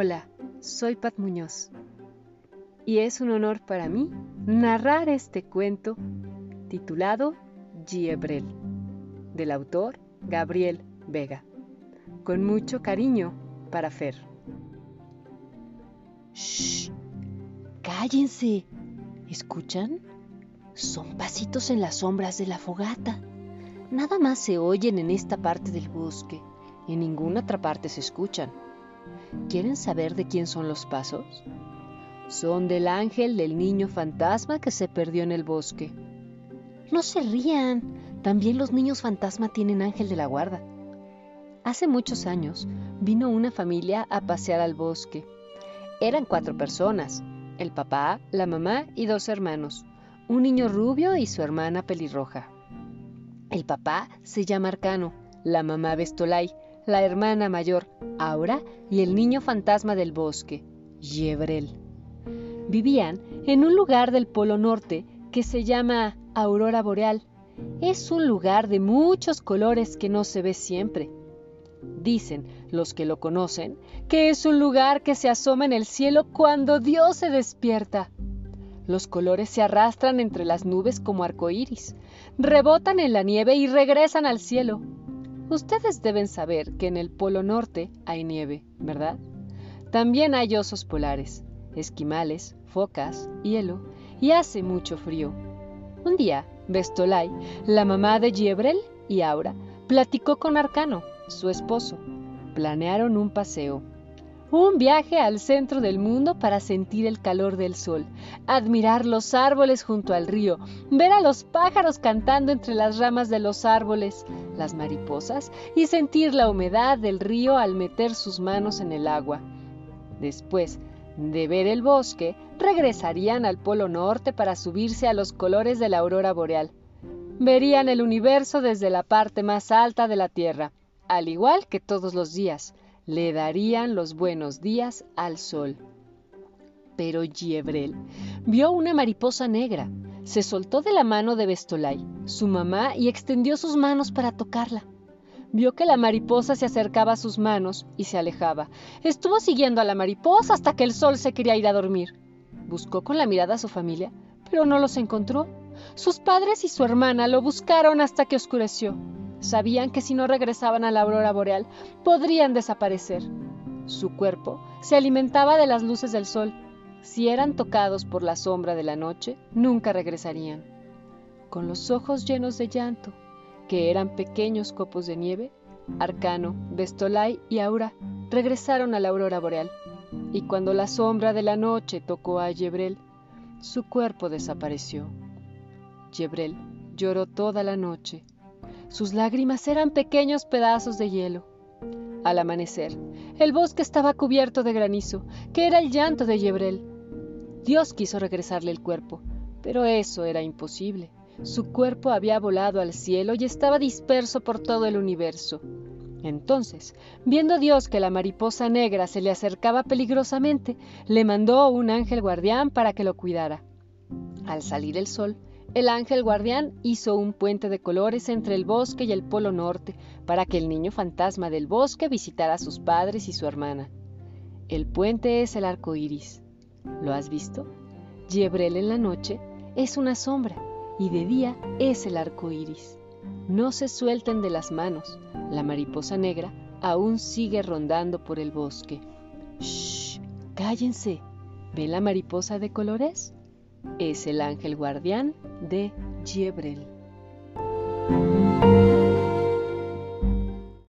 Hola, soy Pat Muñoz y es un honor para mí narrar este cuento titulado Giebrel, del autor Gabriel Vega, con mucho cariño para Fer. ¡Shh! ¡Cállense! ¿Escuchan? Son pasitos en las sombras de la fogata. Nada más se oyen en esta parte del bosque. En ninguna otra parte se escuchan. ¿Quieren saber de quién son los pasos? Son del ángel del niño fantasma que se perdió en el bosque. No se rían, también los niños fantasma tienen ángel de la guarda. Hace muchos años vino una familia a pasear al bosque. Eran cuatro personas, el papá, la mamá y dos hermanos, un niño rubio y su hermana pelirroja. El papá se llama Arcano, la mamá Bestolay, la hermana mayor, Aura, y el niño fantasma del bosque, Yebrel. Vivían en un lugar del Polo Norte que se llama Aurora Boreal. Es un lugar de muchos colores que no se ve siempre. Dicen los que lo conocen que es un lugar que se asoma en el cielo cuando Dios se despierta. Los colores se arrastran entre las nubes como arcoíris, rebotan en la nieve y regresan al cielo. Ustedes deben saber que en el Polo Norte hay nieve, ¿verdad? También hay osos polares, esquimales, focas, hielo y hace mucho frío. Un día, Bestolay, la mamá de Giebrel y Aura, platicó con Arcano, su esposo. Planearon un paseo un viaje al centro del mundo para sentir el calor del sol, admirar los árboles junto al río, ver a los pájaros cantando entre las ramas de los árboles, las mariposas y sentir la humedad del río al meter sus manos en el agua. Después de ver el bosque, regresarían al Polo Norte para subirse a los colores de la aurora boreal. Verían el universo desde la parte más alta de la Tierra, al igual que todos los días le darían los buenos días al sol. Pero Giebrel vio una mariposa negra, se soltó de la mano de Bestolay, su mamá, y extendió sus manos para tocarla. Vio que la mariposa se acercaba a sus manos y se alejaba. Estuvo siguiendo a la mariposa hasta que el sol se quería ir a dormir. Buscó con la mirada a su familia, pero no los encontró. Sus padres y su hermana lo buscaron hasta que oscureció. Sabían que si no regresaban a la aurora boreal, podrían desaparecer. Su cuerpo se alimentaba de las luces del sol. Si eran tocados por la sombra de la noche, nunca regresarían. Con los ojos llenos de llanto, que eran pequeños copos de nieve, Arcano, Bestolay y Aura regresaron a la aurora boreal. Y cuando la sombra de la noche tocó a Yebrel, su cuerpo desapareció. Yebrel lloró toda la noche sus lágrimas eran pequeños pedazos de hielo. Al amanecer, el bosque estaba cubierto de granizo, que era el llanto de Yebrel. Dios quiso regresarle el cuerpo, pero eso era imposible. Su cuerpo había volado al cielo y estaba disperso por todo el universo. Entonces, viendo Dios que la mariposa negra se le acercaba peligrosamente, le mandó un ángel guardián para que lo cuidara. Al salir el sol, el ángel guardián hizo un puente de colores entre el bosque y el polo norte para que el niño fantasma del bosque visitara a sus padres y su hermana. El puente es el arco iris. ¿Lo has visto? Yebrel en la noche es una sombra y de día es el arco iris. No se suelten de las manos. La mariposa negra aún sigue rondando por el bosque. ¡Shh! ¡Cállense! ¿Ven la mariposa de colores? Es el ángel guardián de Giebrel.